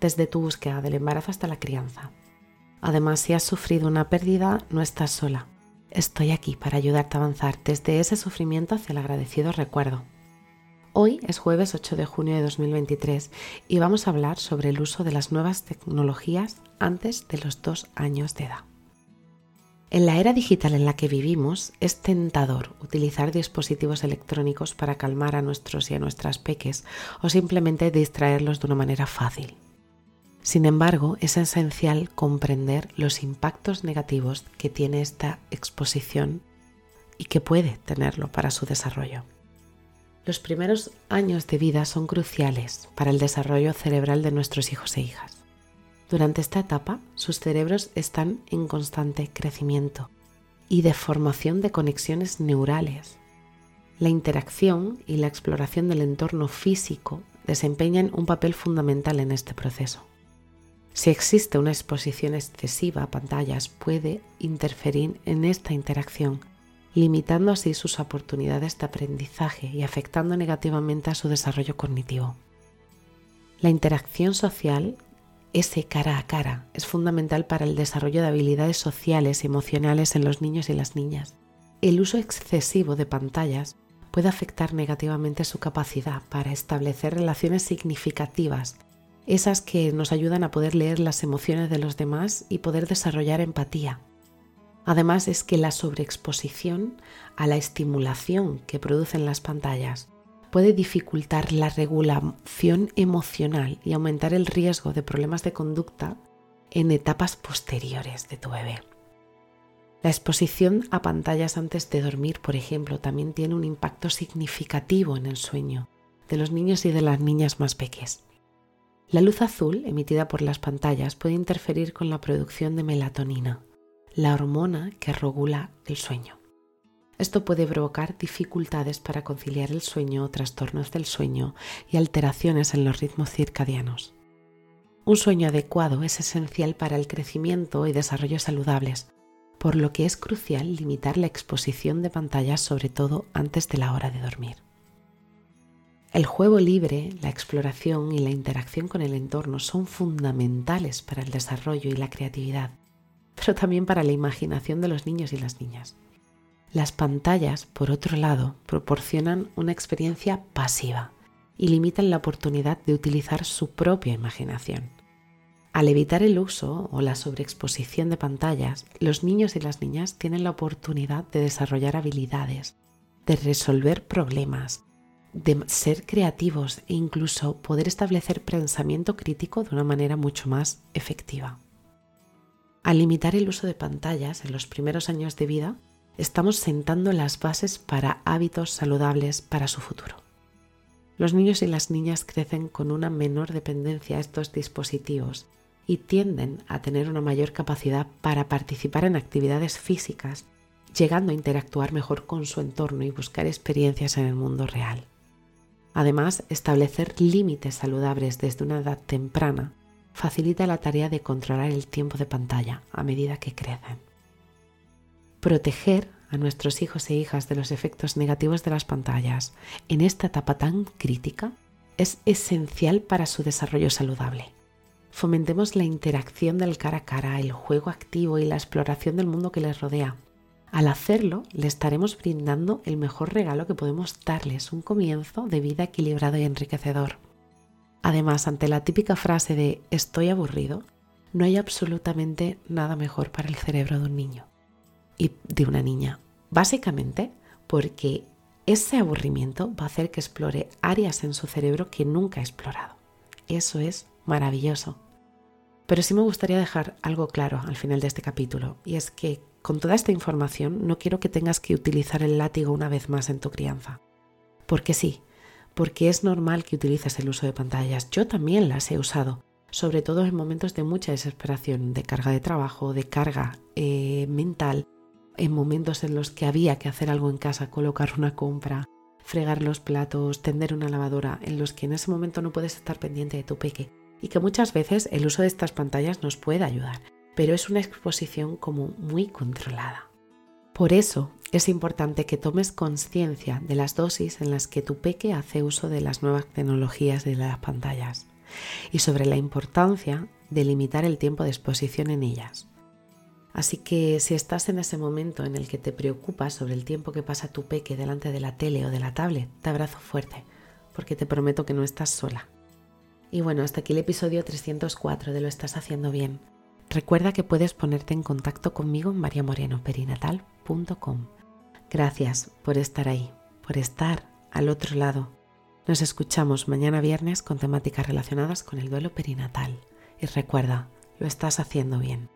desde tu búsqueda del embarazo hasta la crianza. Además, si has sufrido una pérdida, no estás sola. Estoy aquí para ayudarte a avanzar desde ese sufrimiento hacia el agradecido recuerdo. Hoy es jueves 8 de junio de 2023 y vamos a hablar sobre el uso de las nuevas tecnologías antes de los dos años de edad. En la era digital en la que vivimos es tentador utilizar dispositivos electrónicos para calmar a nuestros y a nuestras peques o simplemente distraerlos de una manera fácil. Sin embargo, es esencial comprender los impactos negativos que tiene esta exposición y que puede tenerlo para su desarrollo. Los primeros años de vida son cruciales para el desarrollo cerebral de nuestros hijos e hijas. Durante esta etapa, sus cerebros están en constante crecimiento y de formación de conexiones neurales. La interacción y la exploración del entorno físico desempeñan un papel fundamental en este proceso. Si existe una exposición excesiva a pantallas, puede interferir en esta interacción, limitando así sus oportunidades de aprendizaje y afectando negativamente a su desarrollo cognitivo. La interacción social, ese cara a cara, es fundamental para el desarrollo de habilidades sociales y emocionales en los niños y las niñas. El uso excesivo de pantallas puede afectar negativamente su capacidad para establecer relaciones significativas esas que nos ayudan a poder leer las emociones de los demás y poder desarrollar empatía. Además es que la sobreexposición a la estimulación que producen las pantallas puede dificultar la regulación emocional y aumentar el riesgo de problemas de conducta en etapas posteriores de tu bebé. La exposición a pantallas antes de dormir, por ejemplo, también tiene un impacto significativo en el sueño de los niños y de las niñas más pequeñas. La luz azul emitida por las pantallas puede interferir con la producción de melatonina, la hormona que regula el sueño. Esto puede provocar dificultades para conciliar el sueño, trastornos del sueño y alteraciones en los ritmos circadianos. Un sueño adecuado es esencial para el crecimiento y desarrollo saludables, por lo que es crucial limitar la exposición de pantallas sobre todo antes de la hora de dormir. El juego libre, la exploración y la interacción con el entorno son fundamentales para el desarrollo y la creatividad, pero también para la imaginación de los niños y las niñas. Las pantallas, por otro lado, proporcionan una experiencia pasiva y limitan la oportunidad de utilizar su propia imaginación. Al evitar el uso o la sobreexposición de pantallas, los niños y las niñas tienen la oportunidad de desarrollar habilidades, de resolver problemas, de ser creativos e incluso poder establecer pensamiento crítico de una manera mucho más efectiva. Al limitar el uso de pantallas en los primeros años de vida, estamos sentando las bases para hábitos saludables para su futuro. Los niños y las niñas crecen con una menor dependencia a estos dispositivos y tienden a tener una mayor capacidad para participar en actividades físicas, llegando a interactuar mejor con su entorno y buscar experiencias en el mundo real. Además, establecer límites saludables desde una edad temprana facilita la tarea de controlar el tiempo de pantalla a medida que crecen. Proteger a nuestros hijos e hijas de los efectos negativos de las pantallas en esta etapa tan crítica es esencial para su desarrollo saludable. Fomentemos la interacción del cara a cara, el juego activo y la exploración del mundo que les rodea, al hacerlo, le estaremos brindando el mejor regalo que podemos darles, un comienzo de vida equilibrado y enriquecedor. Además, ante la típica frase de estoy aburrido, no hay absolutamente nada mejor para el cerebro de un niño y de una niña. Básicamente porque ese aburrimiento va a hacer que explore áreas en su cerebro que nunca ha explorado. Eso es maravilloso. Pero sí me gustaría dejar algo claro al final de este capítulo, y es que con toda esta información no quiero que tengas que utilizar el látigo una vez más en tu crianza. Porque sí, porque es normal que utilices el uso de pantallas. Yo también las he usado, sobre todo en momentos de mucha desesperación, de carga de trabajo, de carga eh, mental, en momentos en los que había que hacer algo en casa, colocar una compra, fregar los platos, tender una lavadora, en los que en ese momento no puedes estar pendiente de tu peque y que muchas veces el uso de estas pantallas nos puede ayudar, pero es una exposición como muy controlada. Por eso es importante que tomes conciencia de las dosis en las que tu peque hace uso de las nuevas tecnologías de las pantallas y sobre la importancia de limitar el tiempo de exposición en ellas. Así que si estás en ese momento en el que te preocupas sobre el tiempo que pasa tu peque delante de la tele o de la tablet, te abrazo fuerte, porque te prometo que no estás sola. Y bueno, hasta aquí el episodio 304 de Lo estás haciendo bien. Recuerda que puedes ponerte en contacto conmigo en mariamorenoperinatal.com. Gracias por estar ahí, por estar al otro lado. Nos escuchamos mañana viernes con temáticas relacionadas con el duelo perinatal. Y recuerda, lo estás haciendo bien.